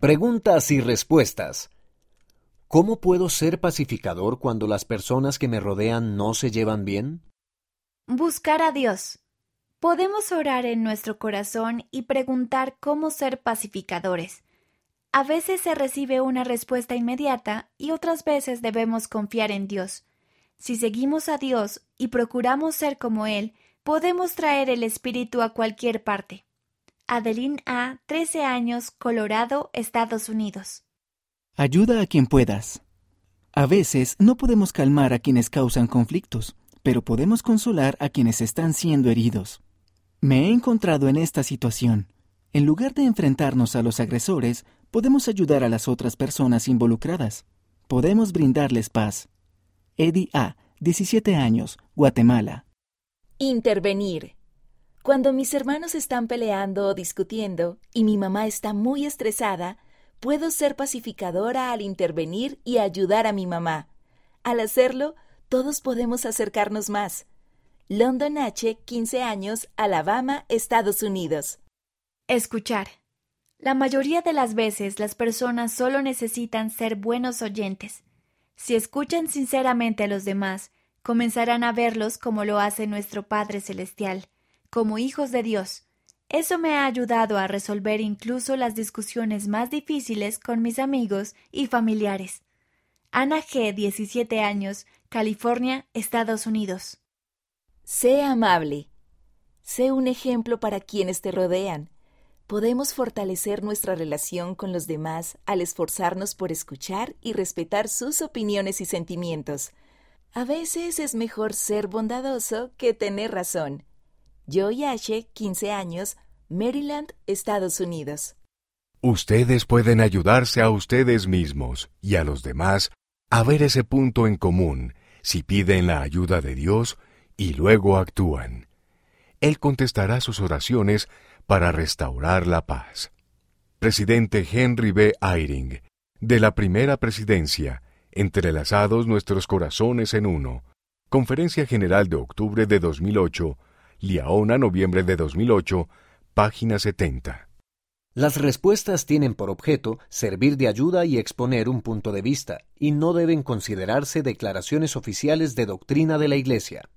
Preguntas y respuestas. ¿Cómo puedo ser pacificador cuando las personas que me rodean no se llevan bien? Buscar a Dios. Podemos orar en nuestro corazón y preguntar cómo ser pacificadores. A veces se recibe una respuesta inmediata y otras veces debemos confiar en Dios. Si seguimos a Dios y procuramos ser como Él, podemos traer el Espíritu a cualquier parte. Adeline A., 13 años, Colorado, Estados Unidos. Ayuda a quien puedas. A veces no podemos calmar a quienes causan conflictos, pero podemos consolar a quienes están siendo heridos. Me he encontrado en esta situación. En lugar de enfrentarnos a los agresores, podemos ayudar a las otras personas involucradas. Podemos brindarles paz. Eddie A., 17 años, Guatemala. Intervenir. Cuando mis hermanos están peleando o discutiendo y mi mamá está muy estresada, puedo ser pacificadora al intervenir y ayudar a mi mamá. Al hacerlo, todos podemos acercarnos más. London H., 15 años, Alabama, Estados Unidos. Escuchar. La mayoría de las veces las personas solo necesitan ser buenos oyentes. Si escuchan sinceramente a los demás, comenzarán a verlos como lo hace nuestro Padre Celestial, como hijos de Dios. Eso me ha ayudado a resolver incluso las discusiones más difíciles con mis amigos y familiares. Ana G., 17 años, California, Estados Unidos. Sé amable. Sé un ejemplo para quienes te rodean. Podemos fortalecer nuestra relación con los demás al esforzarnos por escuchar y respetar sus opiniones y sentimientos. A veces es mejor ser bondadoso que tener razón. Joy Ashe, 15 años, Maryland, Estados Unidos. Ustedes pueden ayudarse a ustedes mismos y a los demás a ver ese punto en común si piden la ayuda de Dios y luego actúan. Él contestará sus oraciones para restaurar la paz. Presidente Henry B. Eyring, de la primera presidencia, entrelazados nuestros corazones en uno. Conferencia General de octubre de 2008, Liaona, noviembre de 2008, página 70. Las respuestas tienen por objeto servir de ayuda y exponer un punto de vista, y no deben considerarse declaraciones oficiales de doctrina de la Iglesia.